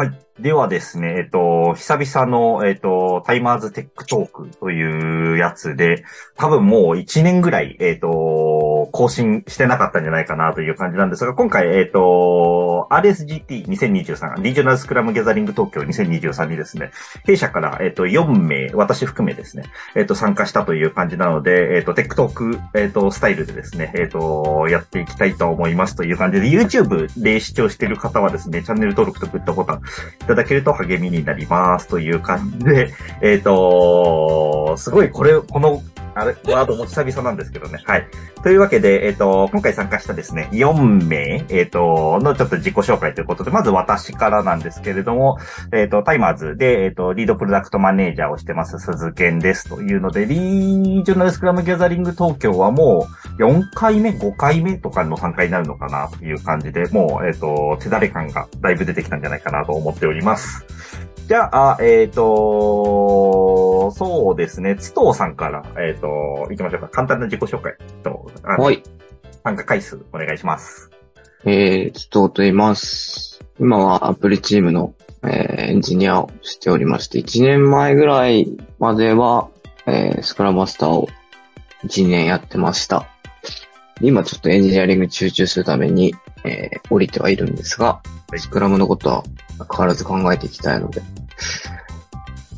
はい。ではですね、えっと、久々の、えっと、タイマーズテックトークというやつで、多分もう1年ぐらい、えっと、更新してなかったんじゃないかなという感じなんですが、今回、えっと、RSGT2023、リージョナルスクラムギャザリング東京2023にですね、弊社から、えっと、4名、私含めですね、えっと、参加したという感じなので、えっと、テックトーク、えっと、スタイルでですね、えっと、やっていきたいと思いますという感じで、YouTube で視聴している方はですね、チャンネル登録とグッドボタンいただけると励みになりますという感じで、えっ、と、すごいこれ、この、あれ、ワードも久々なんですけどね。はい。というわけで、えっ、と、今回参加したですね、4名、えっ、と、のちょっと自己紹介ということで、まず私からなんですけれども、えっ、と、タイマーズで、えっ、と、リードプロダクトマネージャーをしてます、鈴健ですというので、リージョナルスクラムギャザリング東京はもう4回目、5回目とかの参加になるのかなという感じで、もう、えっ、と、手だれ感がだいぶ出てきたんじゃないかなと思っております。じゃあ、えっ、と、そうですね、津藤さんから、えっ、と、行きましょうか。簡単な自己紹介と、はい。参加回数お願いします。えー、ちとと言います。今はアプリチームの、えーエンジニアをしておりまして、1年前ぐらいまでは、えースクラムマスターを1年やってました。今ちょっとエンジニアリングに集中するために、えー降りてはいるんですが、スクラムのことは変わらず考えていきたいので、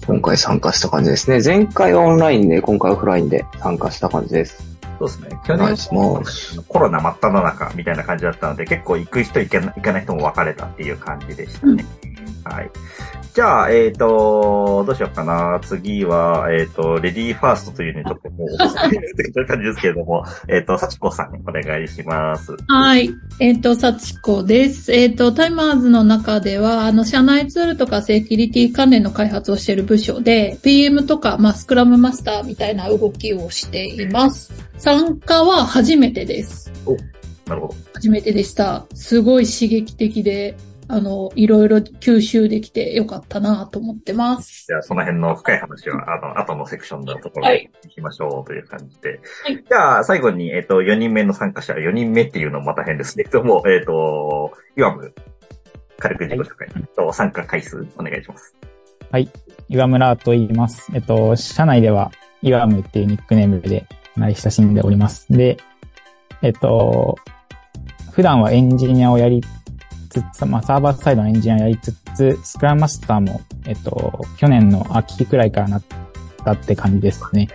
今回参加した感じですね。前回はオンラインで、今回オフラインで参加した感じです。そうですね。去年お願いしますコロナ真っ只中みたいな感じだったので、結構行く人行けな行かない人も分かれたっていう感じでしたね。はい。じゃあ、えっ、と、どうしようかな。次は、えっ、と、レディーファーストというね、ちょっともう、という感じですけれども、えっ、と、幸子さん、お願いします。はい。えっ、と、幸子です。えっ、と、タイマーズの中では、あの、社内ツールとかセキュリティ関連の開発をしている部署で、PM とか、まあ、スクラムマスターみたいな動きをしています。参加は初めてです。なるほど。初めてでした。すごい刺激的で、あの、いろいろ吸収できてよかったなと思ってます。じゃあ、その辺の深い話は、あの、後のセクションのところはいで行きましょうという感じで。はいじゃあ、最後に、えっ、と、4人目の参加者、4人目っていうのもまた変ですけれども、えっ、と、イワム、軽く自己紹介と参加回数お願いします。岩村と言います。えっと、社内では、イワムっていうニックネームで慣れ親しんでおります。で、えっと、普段はエンジニアをやりつつ、まあ、サーバーサイドのエンジニアやりつつ、スクラムマスターも、えっと、去年の秋くらいからなったって感じですね。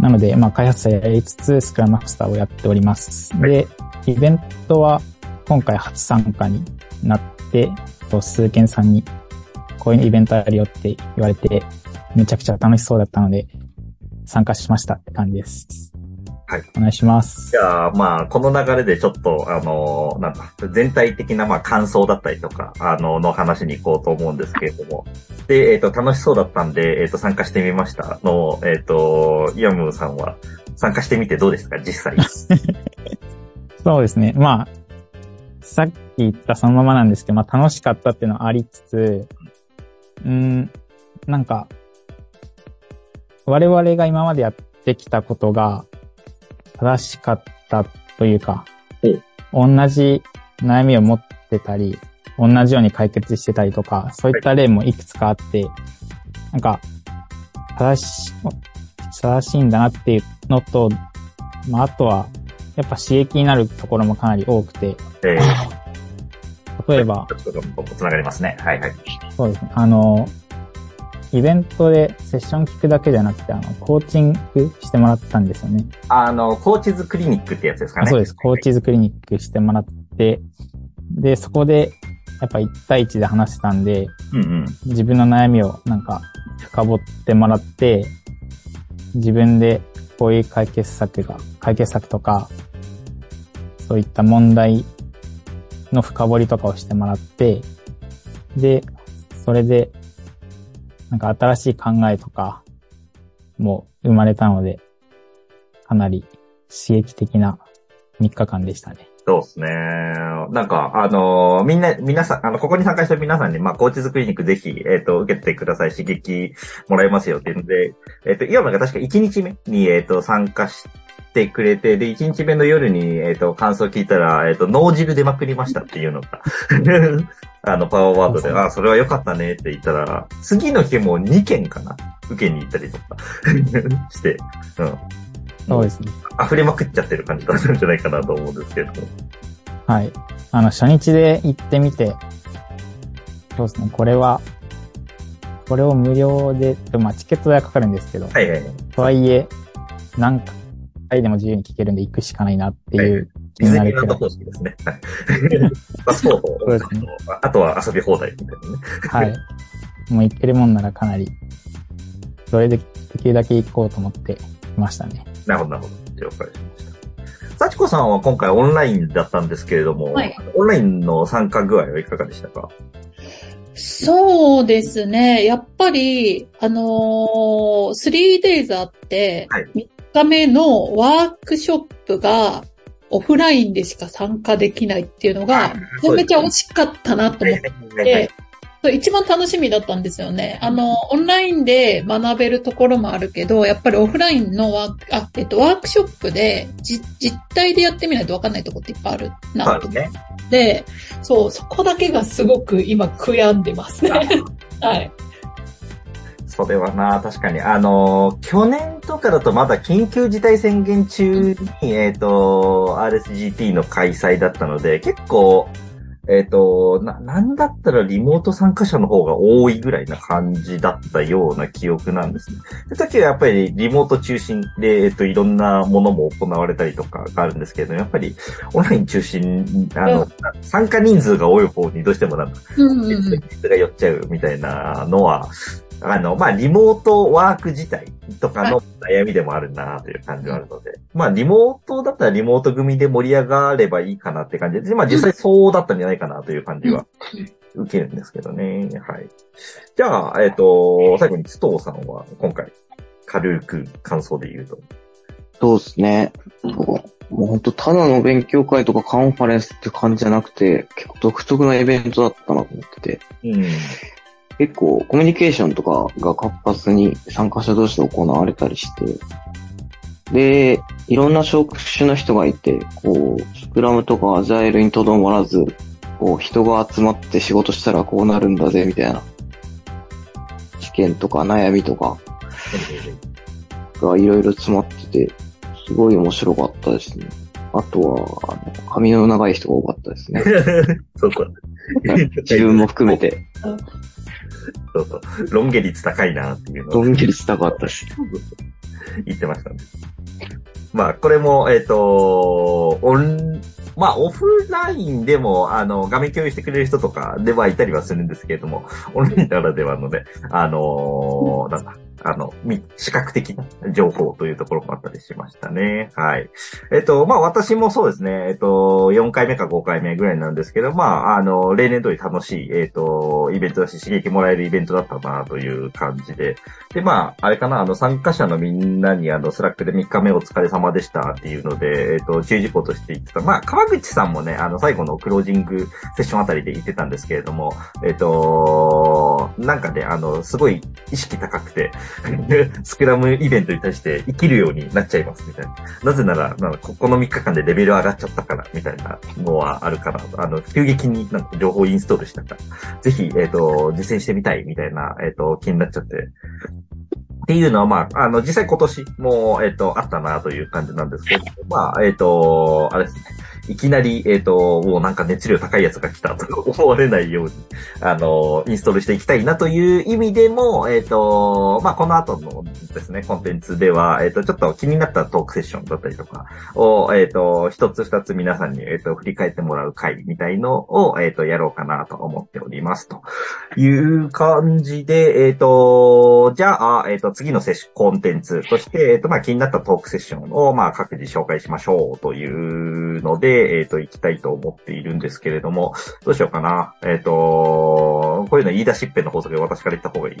なので、まあ、開発者やりつつ、スクラムマスターをやっております。で、イベントは今回初参加になって、えっと鈴賢さんにこういうイベントあるよって言われて、めちゃくちゃ楽しそうだったので、参加しましたって感じです。はい。お願いしますじ。ゃあ、まあ、この流れでちょっと、あの、なんだ、全体的な、まあ、感想だったりとか、あの、の話に行こうと思うんですけれども。で、えっ、と、楽しそうだったんで、えっ、と、参加してみましたの、えっ、と、イヤムーさんは、参加してみてどうですか、実際。そうですね。まあ、さっき言ったそのままなんですけど、まあ楽しかったっていうのはありつつ、うーん、なんか、我々が今までやってきたことが正しかったというか、同じ悩みを持ってたり、同じように解決してたりとか、そういった例もいくつかあって、なんか、正し、正しいんだなっていうのと、まあ、あとは、やっぱ刺激になるところもかなり多くて、え例えば、がりますね。はいはい。そうですね、あの、イベントでセッション聞くだけじゃなくて、あの、コーチングしてもらったんですよね。あの、コーチズクリニックってやつですかね。あそうです。コーチズクリニックしてもらって、で、そこで、やっぱ1対1で話してたんで、うんうん。自分の悩みをなんか深掘ってもらって、自分でこういう解決策が、解決策とか、そういった問題の深掘りとかをしてもらって、で、それで、なんか新しい考えとかも生まれたので、かなり刺激的な3日間でしたね。そうですね。なんか、あのーみんな、皆さん、あの、ここに参加した皆さんに、まあ、コーチズクリニックぜひ、えっ、と、受けてください。刺激もらえますよっていうので、えっ、と、岩村が確か1日目に、えっ、と、参加してくれて、で、1日目の夜に、えっ、と、感想聞いたら、えっ、と、脳汁出まくりましたっていうのが、あの、パワーワードで、あ、それは良かったねって言ったら、次の日も2件かな受けに行ったりとか して、うん。そうですね。溢れまくっちゃってる感じだったんじゃないかなと思うんですけど。はい。あの、初日で行ってみて、そうですね、これは、これを無料で、まあ、チケット代はかかるんですけど、はいはいはい。とはいえ、何回でも自由に聞けるんで行くしかないなっていう気ディズニーランド方式ですね。はい。パスポートそうですねあとは遊び放題みたいなね。はい。もう行ってるもんならかなり、それでできるだけ行こうと思って来ましたね。なるほど、なるほど。了解しました。幸子さんは今回オンラインだったんですけれども、はいオンラインの参加具合はいかがでしたか？そうですね。やっぱり、あのー、3days あって、はい3日目のワークショップがオフラインでしか参加できないっていうのが、めちゃめちゃ惜しかったなと思って、一番楽しみだったんですよね。あの、オンラインで学べるところもあるけど、やっぱりオフラインのワーク、あ、えっと、ワークショップで、じ、実体でやってみないとわかんないとこっていっぱいあるなと思っそうですね。て、そう、そこだけがすごく今悔やんでますね。はい。それはな、確かに。あの、去年とかだとまだ緊急事態宣言中に、えっ、と、RSGT の開催だったので、結構、えっ、と、な、なんだったらリモート参加者の方が多いぐらいな感じだったような記憶なんですね。で時はやっぱりリモート中心で、えっ、と、いろんなものも行われたりとかがあるんですけれども、やっぱりオンライン中心、あの、参加人数が多い方にどうしてもなんかうんうんうん。人が寄っちゃうみたいなのは、あの、まあ、リモートワーク自体とかの悩みでもあるなという感じはあるので、まあ、リモートだったらリモート組で盛り上がればいいかなって感じで、まあ、実際そうだったんじゃないかなという感じは受けるんですけどね。はい。じゃあ、えっ、と、最後に津藤さんは今回、軽く感想で言うと。そうですね。もう本当ただの勉強会とかカンファレンスって感じじゃなくて、結構独特なイベントだったなと思ってて、うん。結構コミュニケーションとかが活発に参加者同士で行われたりして、で、いろんな職種の人がいて、こう、スクラムとかアジャイルにとどまらず、こう、人が集まって仕事したらこうなるんだぜ、みたいな、試験とか悩みとかがいろいろ詰まってて、すごい面白かったですね。あとは、あの、髪の長い人が多かったですね。そうそう。自分も含めて、そうそう。ロン毛率高いなっていうのをどんぎりしたかったです。言ってましたね。まあ、これも、えっ、と、オン、まあ、オフラインでも、あの、画面共有してくれる人とかではいたりはするんですけれども、オンラインならではので、あのーなんだ、あの、視覚的情報というところもあったりしましたね。はい。えっ、と、まあ、私もそうですね、えっ、と、4回目か5回目ぐらいなんですけど、まあ、あの、例年通り楽しい、えっ、と、イベントだし、刺激もらえるイベントだったな、という感じで、で、まあ、あれかな、あの、参加者のみんなに、あの、 Slack で3日目お疲れ様でしたっていうので、えっ、と、注意事項として言ってた。まあ、川口さんもね、あの、最後のクロージングセッションあたりで言ってたんですけれども、えっ、と、なんかね、あの、すごい意識高くて、スクラムイベントに対して生きるようになっちゃいます、みたいな。なぜなら、なここの3日間でレベル上がっちゃったから、みたいなのはあるから、あの、急激になんか情報インストールしたから、ぜひ、えっ、と、実践してみたい、みたいな、えっ、と、気になっちゃって、っていうのは、まあ、あの、実際今年も、えっ、と、あったなという感じなんですけど、まあ、えっ、と、あれですね。いきなり、えっ、と、もうなんか熱量高いやつが来たと 思われないように、あの、インストールしていきたいなという意味でも、えっ、と、まあ、この後のですね、コンテンツでは、えっ、と、ちょっと気になったトークセッションだったりとかを、えっ、と、一つ二つ皆さんに、えっ、と、振り返ってもらう回みたいのを、えっ、と、やろうかなと思っております。という感じで、えっ、と、じゃあ、えっ、と、次のセッション、コンテンツとして、えっ、と、まあ、気になったトークセッションを、まあ、各自紹介しましょうというので、えっ、と、行きたいと思っているんですけれども、どうしようかな。えっ、と、こういうの言い出しっぺの法則で私から言った方がいい。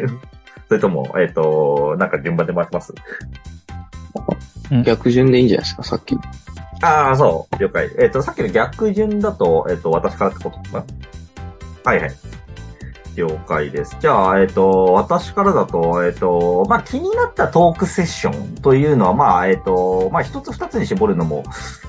それとも、えっ、と、なんか順番で回します？逆順でいいんじゃないですか、さっき。ああ、そう。了解。えっ、と、さっきの逆順だと、えっ、と、私からってことかな？はいはい。了解です。じゃあ、えっ、と、私からだと、えっ、と、まあ、気になったトークセッションというのは、まあ、えっ、と、まあ、一つ二つに絞るのも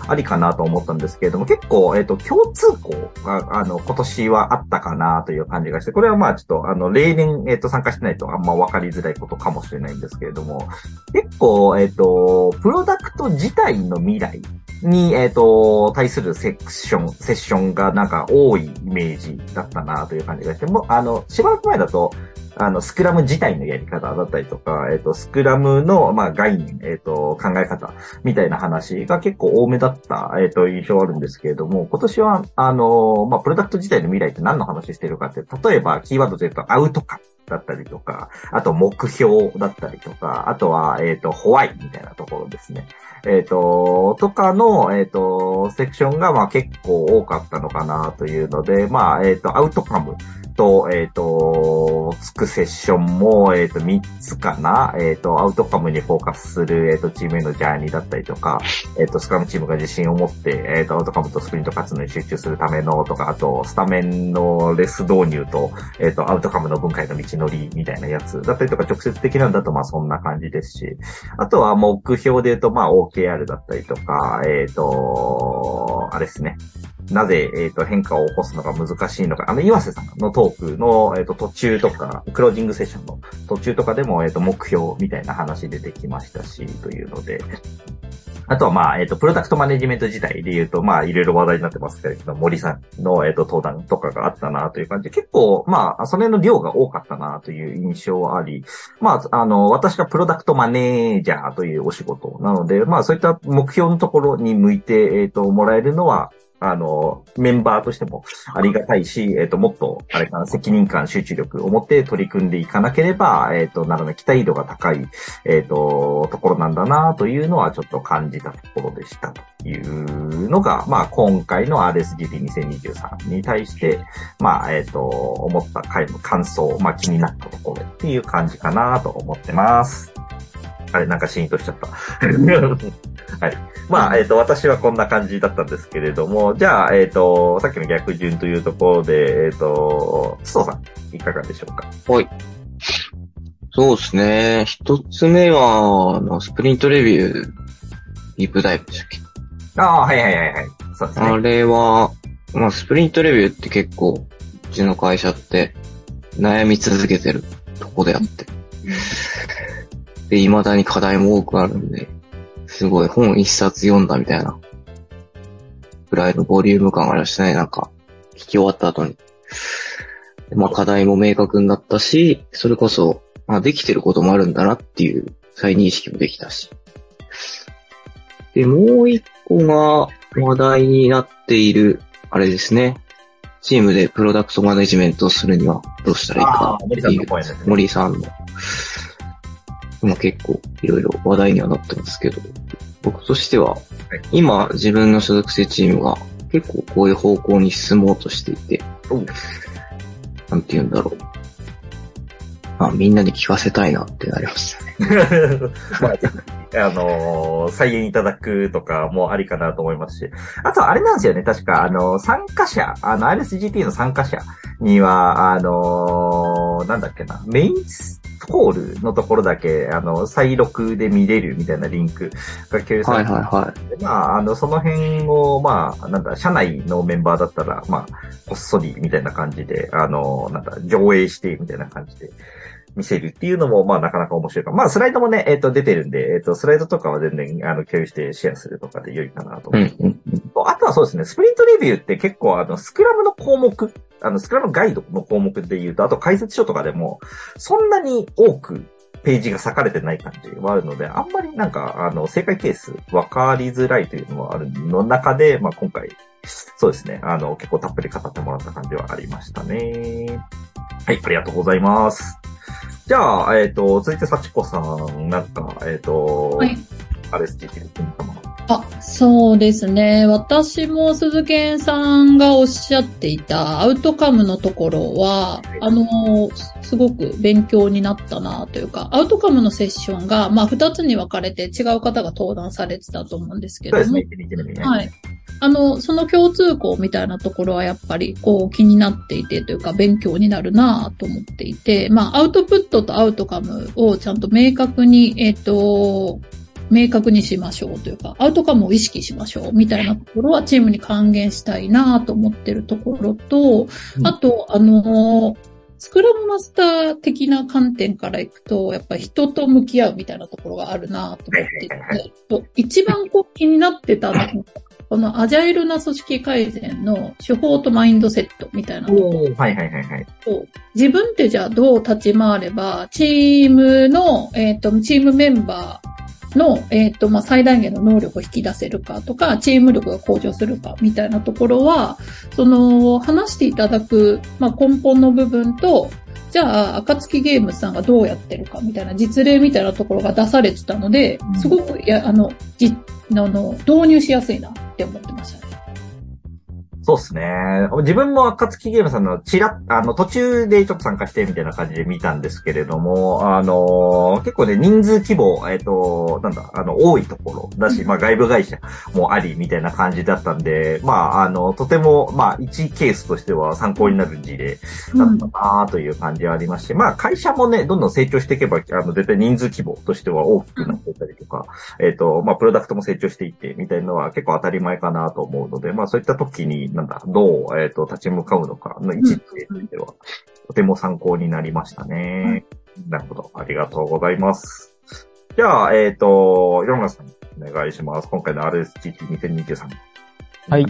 ありかなと思ったんですけれども、結構、えっ、と、共通項が、あの、今年はあったかなという感じがして、これはまあ、ちょっと、あの、例年、えっ、と、参加してないとあんま分かりづらいことかもしれないんですけれども、結構、えっ、と、プロダクト自体の未来に、えっ、と、対するセクション、セッションがなんか多いイメージだったなという感じがして、もう、あの、しばらく前だと、あの、スクラム自体のやり方だったりとか、えっ、と、スクラムの、まあ、概念、えっ、と、考え方みたいな話が結構多めだった、えっ、と、印象あるんですけれども、今年は、あの、まあ、プロダクト自体の未来って何の話してるかって、例えば、キーワードで言うと、アウトカだったりとか、あと目標だったりとか、あとは、えっ、と、ホワイみたいなところですね。えっ、と、とかの、えっ、と、セクションが、まあ結構多かったのかなというので、まあ、えっ、と、アウトカムと、えっ、と、つくセッションも、えっ、と、3つかな？えっ、と、アウトカムにフォーカスする、えっ、と、チームへのジャーニーだったりとか、えっ、と、スクラムチームが自信を持って、えっ、と、アウトカムとスプリント活動に集中するためのとか、あと、スタメンのレス導入と、えっ、と、アウトカムの文化への道のりみたいなやつだったりとか、直接的なんだと、まあ、そんな感じですし、あとは目標で言うと、まあ、OKR だったりとか、えっ、と、あれですね。なぜ、えっ、と、変化を起こすのが難しいのか。あの、岩瀬さんのトークの、えっ、と、途中とか、クロージングセッションの途中とかでも、えっ、と、目標みたいな話出てきましたし、というので。あとは、まあ、えっ、と、プロダクトマネジメント自体で言うと、まあ、いろいろ話題になってますけれど、森さんの、えっ、と、登壇とかがあったなという感じで、結構、まあ、それの量が多かったなという印象はあり、まあ、あの、私がプロダクトマネージャーというお仕事なので、まあ、そういった目標のところに向いて、えっ、と、もらえるのは、あの、メンバーとしてもありがたいし、えっ、と、もっと、あれかな、責任感、集中力を持って取り組んでいかなければ、えっ、と、ならない、期待度が高い、えっ、と、ところなんだなというのはちょっと感じたところでしたというのが、まあ、今回の RSGP2023 に対して、まあ、えっ、と、思った回の感想、まあ、気になったところっていう感じかなと思ってます。あれ、なんかシーンとしちゃった。はい。まあ、えっ、と、私はこんな感じだったんですけれども、じゃあ、えっ、と、さっきの逆順というところで、えっ、と、須藤さん、いかがでしょうか？はい。そうですね。一つ目は、あの、スプリントレビュー、ディープダイブでしたっけ？ああ、はいはいはいはい。そうですあね。れは、まあ、スプリントレビューって結構、うちの会社って悩み続けてるとこであって。で、未だに課題も多くあるんで、すごい本一冊読んだみたいな、ぐらいのボリューム感がありましたね、なんか、聞き終わった後に。でまあ、課題も明確になったし、それこそ、まあ、できてることもあるんだなっていう再認識もできたし。で、もう一個が話題になっている、あれですね。チームでプロダクトマネジメントをするにはどうしたらいいあかあ、森さんの声ですね。森さんの。今結構いろいろ話題にはなってますけど、僕としては、今自分の所属してるチームが結構こういう方向に進もうとしていて、なんて言うんだろう。まあみんなに聞かせたいなってなりましたね。まあ、あのー再演いただくとかもありかなと思いますし。あと、あれなんですよね。確か、あの、参加者、あの、RSGP の参加者には、あのーなんだっけな、メインホールのところだけ、あの、再録で見れるみたいなリンクが共有さはいれてはいはい。でまあ、あの、その辺を、まあ、なんだ、社内のメンバーだったら、まあ、こっそりみたいな感じで、あの、なんだ、上映してみたいな感じで見せるっていうのも、まあ、なかなか面白いか。まあ、スライドもね、えっ、と、出てるんで、えっ、と、スライドとかは全然、あの、共有してシェアするとかで良いかなと思う。うんうんあとはそうですね、スプリントレビューって結構、あの、スクラムの項目、あの、スクラムガイドの項目で言うと、あと解説書とかでも、そんなに多く、ページが割かれてない感じはあるので、あんまりなんか、あの、正解ケース分かりづらいというのはあるの中で、まあ今回、そうですね、あの、結構たっぷり語ってもらった感じはありましたね。はい、ありがとうございます。じゃあ、えっ、と、続いて幸子さん、なんか、えっ、と、はい。RSGT で金玉あ、そうですね。私も鈴健さんがおっしゃっていたアウトカムのところは、あの、すごく勉強になったなというか、アウトカムのセッションが、まあ、二つに分かれて違う方が登壇されてたと思うんですけどもそうですね、、1、2、2、2。はい。あの、その共通項みたいなところはやっぱりこう気になっていてというか勉強になるなと思っていて、まあアウトプットとアウトカムをちゃんと明確に、えっ、と、明確にしましょうというか、アウトカムを意識しましょうみたいなところはチームに還元したいなと思ってるところと、あと、あの、スクラムマスター的な観点からいくと、やっぱり人と向き合うみたいなところがあるなと思っていて、一番こう気になってたのが、このアジャイルな組織改善の手法とマインドセットみたいなところはいはいはいはい。と自分でじゃあどう立ち回れば、チームの、えっ、と、チームメンバーの、えっ、と、まあ、最大限の能力を引き出せるかとか、チーム力が向上するかみたいなところは、その、話していただく、まあ、根本の部分と、じゃあ、暁ゲームズさんがどうやってるかみたいな実例みたいなところが出されてたので、すごく、いや、あの、じ、あの、導入しやすいなって思ってましたね。そうですね。自分も暁ゲームさんのちらあの、途中でちょっと参加してみたいな感じで見たんですけれども、あの、結構ね、人数規模、えっ、と、なんだ、あの、多いところだし、まあ、外部会社もあり、みたいな感じだったんで、まあ、あの、とても、まあ、一ケースとしては参考になる事例だったなという感じはありまして、まあ、会社もね、どんどん成長していけば、あの、絶対人数規模としては大きくなっていたりとか、えっ、と、まあ、プロダクトも成長していって、みたいなのは結構当たり前かなと思うので、まあ、そういった時に、なんだ、どう、えっ、と、立ち向かうのかの位置については、とても参考になりましたね。なるほど。ありがとうございます。じゃあ、えっ、と、ヨンガさん、お願いします。今回の RSGT2023。はい。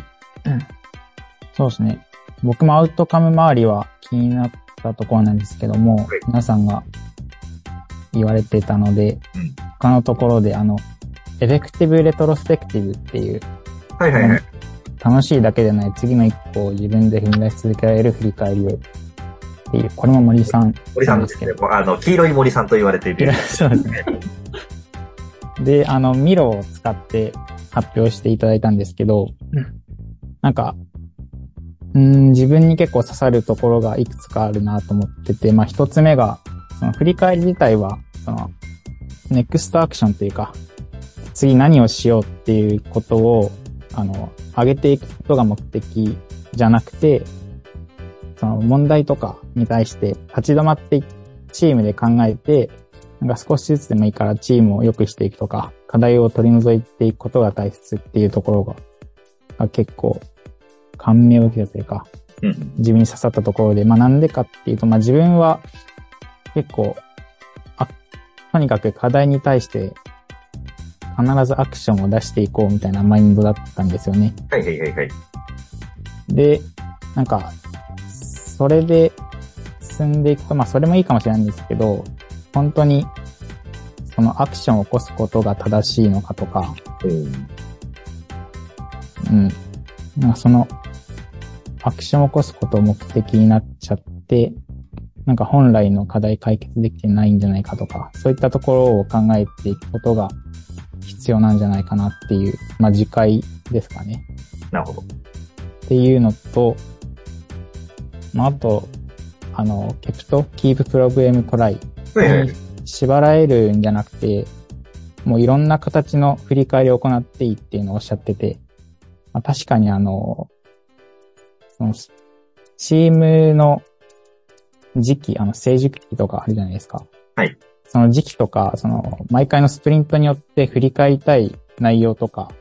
そうですね。僕もアウトカム周りは気になったところなんですけども、はい皆さんが言われてたので、うん他のところであの、エフェクティブレトロスペクティブっていう、はいはいはい。楽しいだけでない次の一歩を自分で踏み出し続けられる振り返りをっていう、これも森さん森さんですね。あの、黄色い森さんと言われている。そうですね。で、あの、ミロを使って発表していただいたんですけど、なんか、うん、自分に結構刺さるところがいくつかあるなと思ってて、まあ一つ目が、その振り返り自体は、その、ネクストアクションというか、次何をしようっていうことを、あの、上げていくことが目的じゃなくて、その問題とかに対して立ち止まってチームで考えて、なんか少しずつでもいいからチームを良くしていくとか、課題を取り除いていくことが大切っていうところが、が結構感銘を受けたというか、うん。自分に刺さったところで、まあなんでかっていうと、まあ自分は結構、あ、とにかく課題に対して必ずアクションを出していこうみたいなマインドだったんですよね。はいはいはいはい。で、なんか、それで進んでいくと、まあそれもいいかもしれないんですけど、本当にそのアクションを起こすことが正しいのかとか、うん。うん。なんかその、アクションを起こすことを目的になっちゃって、なんか本来の課題解決できてないんじゃないかとか、そういったところを考えていくことが必要なんじゃないかなっていう、まあ次回ですかね。なるほど。っていうのと、まあ、あと、あの、ケプト、Keep Problem Try はいはいに縛られるんじゃなくて、もういろんな形の振り返りを行っていいっていうのをおっしゃってて、まあ、確かにあの、その、チームの時期、あの、成熟期とかあるじゃないですか。はい。その時期とか、その、毎回のスプリントによって振り返りたい内容とか、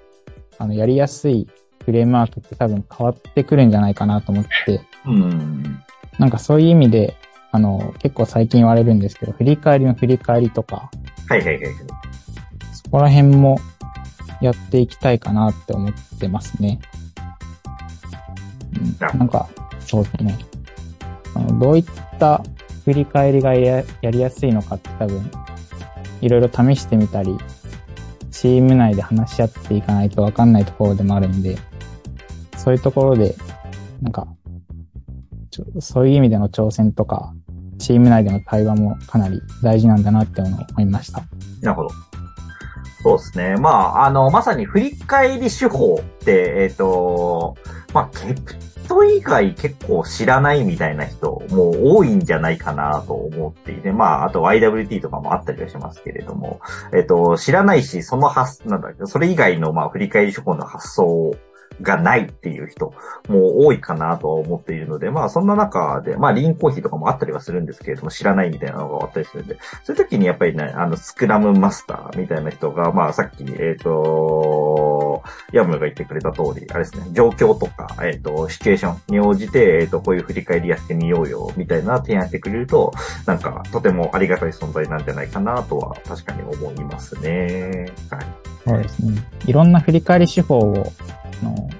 あの、やりやすいフレームワークって多分変わってくるんじゃないかなと思って、うん。なんかそういう意味で、あの、結構最近言われるんですけど、振り返りの振り返りとか、はいはいはいはい。そこら辺もやっていきたいかなって思ってますね。うんなんか、そうですね。あのどういった振り返りがやりやすいのかって多分、いろいろ試してみたり、チーム内で話し合っていかないとわかんないところでもあるんで、そういうところで、なんか、ちょそういう意味での挑戦とか、チーム内での対話もかなり大事なんだなって思いました。なるほど。そうですね。まあ、あの、まさに振り返り手法って、えっ、と、まあ、ケプト以外結構知らないみたいな人も多いんじゃないかなと思っていて、まあ、あと YWT とかもあったりはしますけれども、えっ、と、知らないし、その発、なんだっけ、それ以外の、まあ、振り返り手法の発想がないっていう人も多いかなと思っているので、まあそんな中で、まあリンコーヒーとかもあったりはするんですけれども、知らないみたいなのがあったりするんで、そういう時にやっぱりね、あの、スクラムマスターみたいな人が、まあさっき、えっ、と、ヤムが言ってくれた通り、あれですね、状況とか、えっ、と、シチュエーションに応じて、えっ、と、こういう振り返りやってみようよ、みたいな提案してくれると、なんか、とてもありがたい存在なんじゃないかなとは、確かに思いますね。はい。そうですね。いろんな振り返り手法を、の、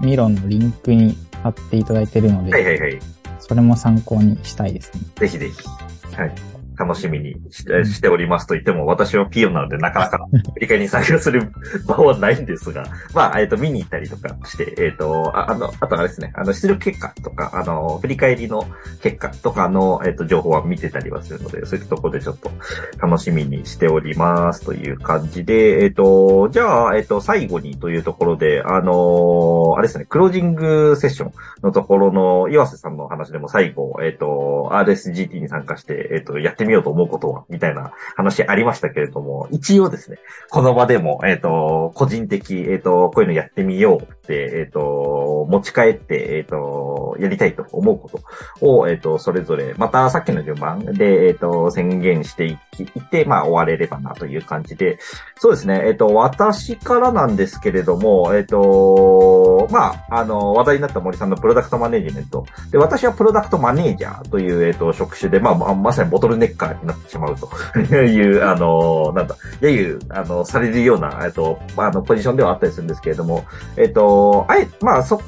ミロンのリンクに貼っていただいてるので、はいはいはい。それも参考にしたいですね。ぜひぜひ。はい。楽しみにしてしておりますと言っても、私はピオなのでなかなか振り返りに参加する場はないんですが、まあ、えっ、と、見に行ったりとかして、えっ、と、ああの、あとあれですね、あの、出力結果とか、あの、振り返りの結果とかの、えっ、と、情報は見てたりはするので、そういったところでちょっと楽しみにしておりますという感じで、えっ、と、じゃあ、えっ、と、最後にというところで、あのあれですね、クロージングセッションのところの岩瀬さんの話でも最後、えっ、と、RSGT に参加して、えっ、と、やってみようと思うことは、みたいな話ありましたけれども、一応ですね、この場でも、えっ、と、個人的、えっ、と、こういうのやってみよう、えっ、と、持ち帰って、えっ、と、やりたいと思うことを、えっ、と、それぞれ、またさっきの順番で、えっ、と、宣言していき、いって、まあ、終われればなという感じで、そうですね、えっ、と、私からなんですけれども、えっ、と、まあ、あの、話題になった森さんのプロダクトマネジメント。で、私はプロダクトマネージャーという、えっ、と、職種で、まあ、ままさにボトルネッカーになってしまうと いう、あの、なんだ、揶揄、あの、されるような、えっ、と、あの、ポジションではあったりするんですけれども、えっ、と、あえ、まあ、そ、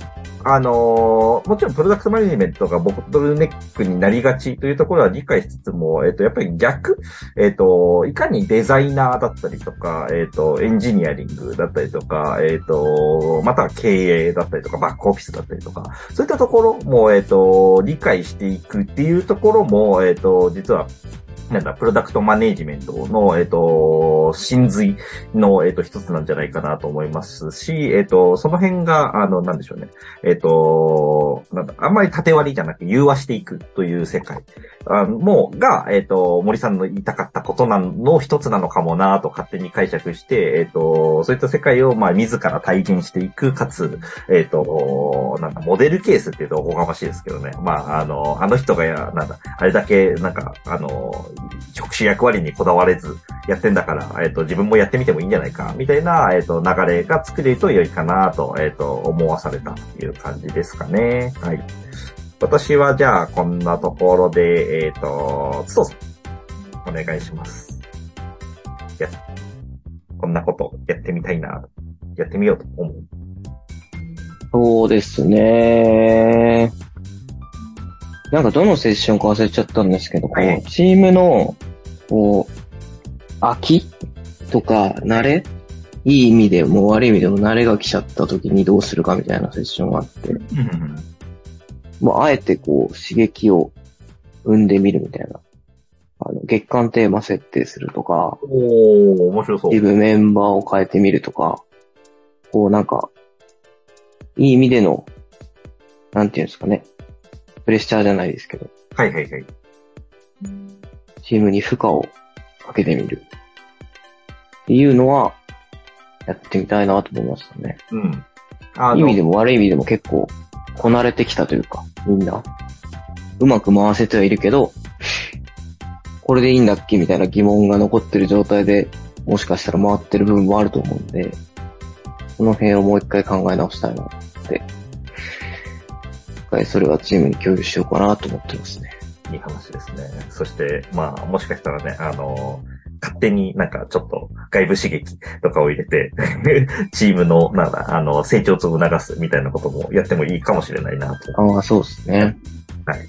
あのもちろんプロダクトマネジメントがボトルネックになりがちというところは理解しつつも、えっ、と、やっぱり逆、えっ、と、いかにデザイナーだったりとか、えっ、と、エンジニアリングだったりとか、えっ、と、または経営だったりとか、バックオフィスだったりとか、そういったところも、えっ、と、理解していくっていうところも、えっ、と、実は、なんだ、プロダクトマネージメントの、えっ、と、真髄の、えっ、と、一つなんじゃないかなと思いますし、えっ、と、その辺が、あの、なんでしょうね。えっ、と、なんだ、あんまり縦割りじゃなく融和していくという世界あもう、が、えっ、と、森さんの言いたかったことなの一つなのかもなと勝手に解釈して、えっ、と、そういった世界を、まあ、自ら体現していく、かつ、えっ、と、なんだ、モデルケースっていうとおこがましいですけどね。まあ、あの、あの人が、なんだ、あれだけ、なんか、あの、職種役割にこだわれずやってんだから、えっ、と、自分もやってみてもいいんじゃないか、みたいな、えっ、と、流れが作れると良いかなと、えっ、と、思わされたという感じですかね。はい。私はじゃあ、こんなところで、えっ、と、つとさん、お願いします。や、こんなことやってみたいな、やってみようと思う。そうですね。なんかどのセッションか忘れちゃったんですけど、こはい。うチームの、こう、飽き？とか、慣れ？いい意味でも悪い意味でも慣れが来ちゃった時にどうするかみたいなセッションがあって、もうあえてこう刺激を生んでみるみたいな。あの、月間テーマ設定するとか、おー、面白そう。チームメンバーを変えてみるとか、こうなんか、いい意味での、なんていうんですかね、プレッシャーじゃないですけど、はいはいはい。チームに負荷をかけてみる。っていうのは、やってみたいなと思いましたね。うん。あいい意味でも悪い意味でも結構、こなれてきたというか、みんな、うまく回せてはいるけど、これでいいんだっけみたいな疑問が残ってる状態で、もしかしたら回ってる部分もあると思うんで、その辺をもう一回考え直したいなって、一回それはチームに共有しようかなと思ってますね。いい話ですね。そして、まあ、もしかしたらね、あの、勝手になんかちょっと外部刺激とかを入れて、チームの、なんだ、あの、成長を促すみたいなこともやってもいいかもしれないなと。ああ、そうですね。はい。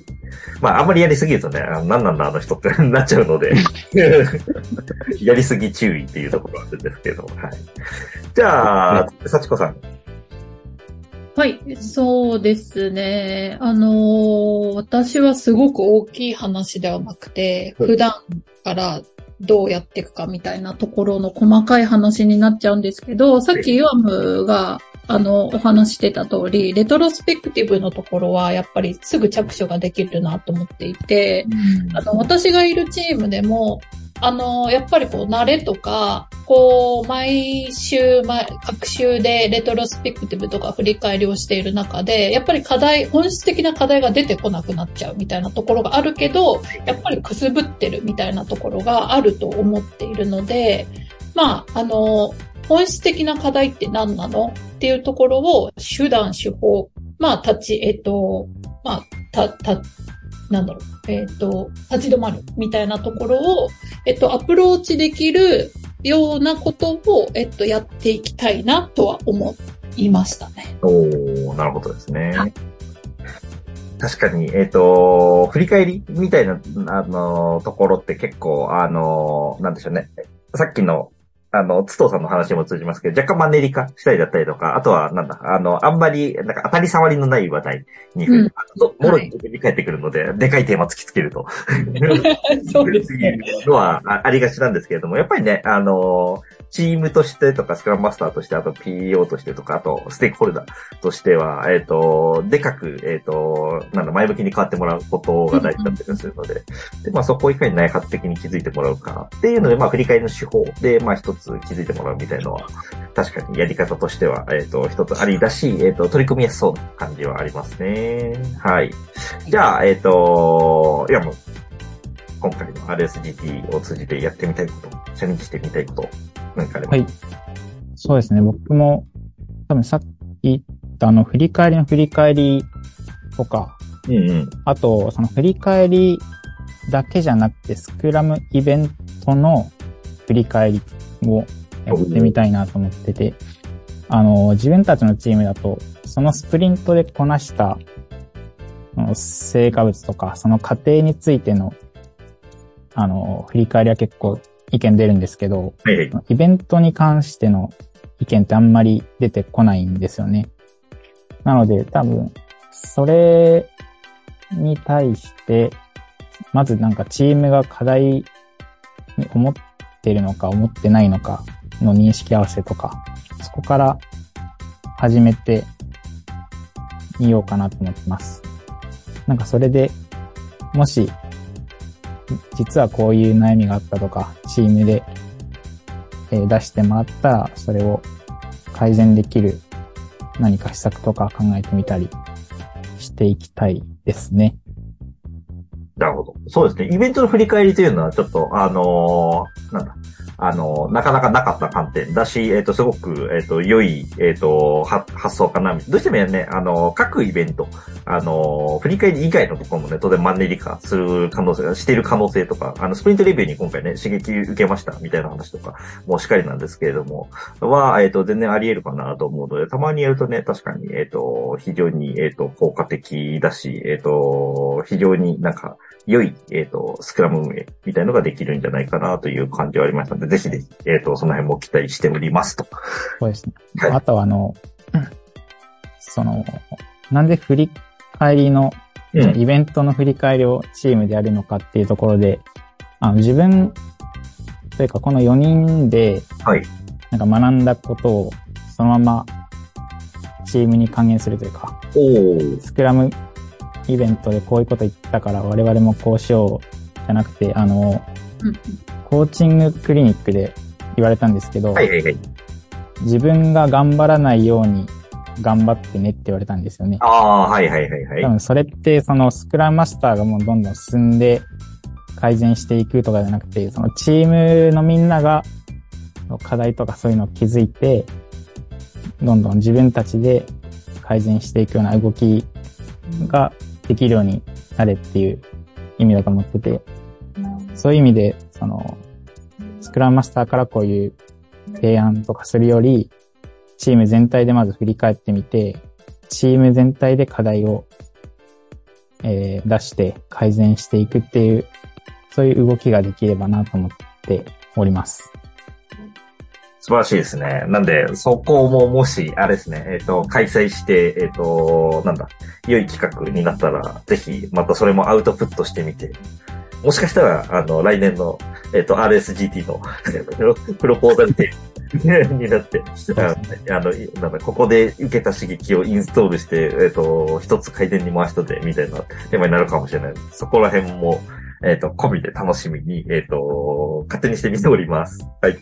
まあ、あんまりやりすぎるとね、あの何なんだあの人って なっちゃうので、やりすぎ注意っていうところがあるんですけど、はい。じゃあ、幸子さん。はい、そうですね。あのー私はすごく大きい話ではなくて、はい。普段からどうやっていくかみたいなところの細かい話になっちゃうんですけど、さっきユアムが、あの、お話してた通り、レトロスペクティブのところは、やっぱりすぐ着手ができるなと思っていて、あの、私がいるチームでも、あの、やっぱりこう、慣れとか、こう、毎週、毎、各週でレトロスペクティブとか振り返りをしている中で、やっぱり課題、本質的な課題が出てこなくなっちゃうみたいなところがあるけど、やっぱりくすぶってるみたいなところがあると思っているので、まあ、あの、本質的な課題って何なのっていうところを手段、手法、まあ、立ち、えっと、まあ、た、た、なんだろう、えっ、と、立ち止まるみたいなところを、えっ、と、アプローチできるようなことを、えっ、と、やっていきたいなとは思いましたね。おー、なるほどですね。確かに、えっ、と、振り返りみたいな、あの、ところって結構、あの、なんでしょうね。さっきのあの、つとうさんの話も通じますけど、若干マンネリ化したりだったりとか、あとは、なんだ、あの、あんまり、なんか当たり障りのない話題に、うん、もろに振り返ってくるので、はい、でかいテーマ突きつけると。そうですね。のはありがちなんですけれども、やっぱりね、あの、チームとしてとか、スクラムマスターとして、あと PO としてとか、あとステークホルダーとしては、えっ、ー、と、でかく、えっ、ー、と、なんだ、前向きに変わってもらうことが大事だったりするので、で、まあそこをいかに内発的に気づいてもらうかっていうので、まあ振り返りの手法で、まあ一つ気づいてもらうみたいなのは、確かにやり方としては、えっ、ー、と、一つありだし、えっ、と、取り組みやすそうな感じはありますね。はい。じゃあ、えっ、と、いやもう、今回の RSGT を通じてやってみたいこと、チャレンジしてみたいこと、なんかあれば。はい。そうですね。僕も、多分さっき言ったあの、振り返りの振り返りとか、うんうん。あと、その振り返りだけじゃなくて、スクラムイベントの振り返りをやってみたいなと思ってて、あの、自分たちのチームだと、そのスプリントでこなした成果物とか、その過程についてのあの、振り返りは結構意見出るんですけど、はいはい、イベントに関しての意見ってあんまり出てこないんですよね。なので多分、それに対して、まずなんかチームが課題に思っってるのか思ってないのかの認識合わせとか、そこから始めてみようかなと思ってます。なんかそれで、もし実はこういう悩みがあったとか、チームで、えー、出してもらったら、それを改善できる何か施策とか考えてみたりしていきたいですね。なるほど。そうですね。イベントの振り返りというのは、ちょっと、あのー、なんだ、あの、なかなかなかった観点だし、えっ、ー、と、すごく、えっ、ー、と、良い、えっ、ー、と、発想かな。どうしてもね、あの、各イベント、あの、振り返り以外のところもね、当然マンネリ化する可能性、している可能性とか、あの、スプリントレビューに今回ね、刺激受けました、みたいな話とか、もうしっかりなんですけれども、は、えっ、と、全然あり得るかなと思うので、たまにやるとね、確かに、えっ、と、非常に、えっ、と、効果的だし、えっ、と、非常になんか、良い、えっ、と、スクラム運営みたいのができるんじゃないかなという感じはありましたので、ぜひぜひ、えっ、ー、と、その辺も期待しておりますと。そうですね。はい、あとは、あの、その、なんで振り返りの、うん、イベントの振り返りをチームでやるのかっていうところで、あの、自分、というかこの4人で、はい。なんか学んだことを、そのまま、チームに還元するというか、スクラムイベントでこういうこと言ったから我々もこうしようじゃなくて、あの、うん、コーチングクリニックで言われたんですけど、はいはいはい、自分が頑張らないように頑張ってねって言われたんですよね。ああ、はいはいはいはい。多分それってそのスクラムマスターがもうどんどん進んで改善していくとかじゃなくて、そのチームのみんなが課題とかそういうのを気づいて、どんどん自分たちで改善していくような動きができるようになれっていう意味だと思ってて、そういう意味で、その、スクラムマスターからこういう提案とかするより、チーム全体でまず振り返ってみて、チーム全体で課題を、えー、出して改善していくっていう、そういう動きができればなと思っております。素晴らしいですね。なんで、そこももし、あれですね、えっ、ー、と、開催して、えっ、ー、と、なんだ、良い企画になったら、ぜひ、またそれもアウトプットしてみて、もしかしたら、あの、来年の、えっ、ー、と、RSGT の プロポーザルテになって、あの、なんだ、ここで受けた刺激をインストールして、えっ、と、一つ回転に回したで、みたいなテーマになるかもしれない。そこら辺も、えっ、と、込みで楽しみに、えっ、と、勝手にしてみております。はい。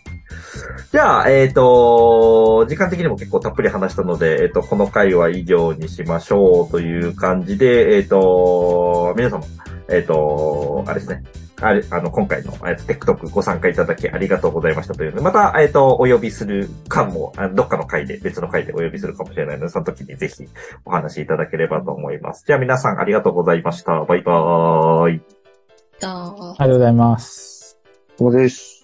じゃあ、えっ、と、時間的にも結構たっぷり話したので、えっ、と、この回は以上にしましょうという感じで、えっ、と、皆様、えっ、と、あれですね。あれ、あの、今回の、えっと、テックトークご参加いただきありがとうございましたというので、また、えっと、お呼びするかも、あどっかの回で、別の回でお呼びするかもしれないので、その時にぜひお話しいただければと思います。じゃあ皆さんありがとうございました。バイバーイ。あーありがとうございます。そうです。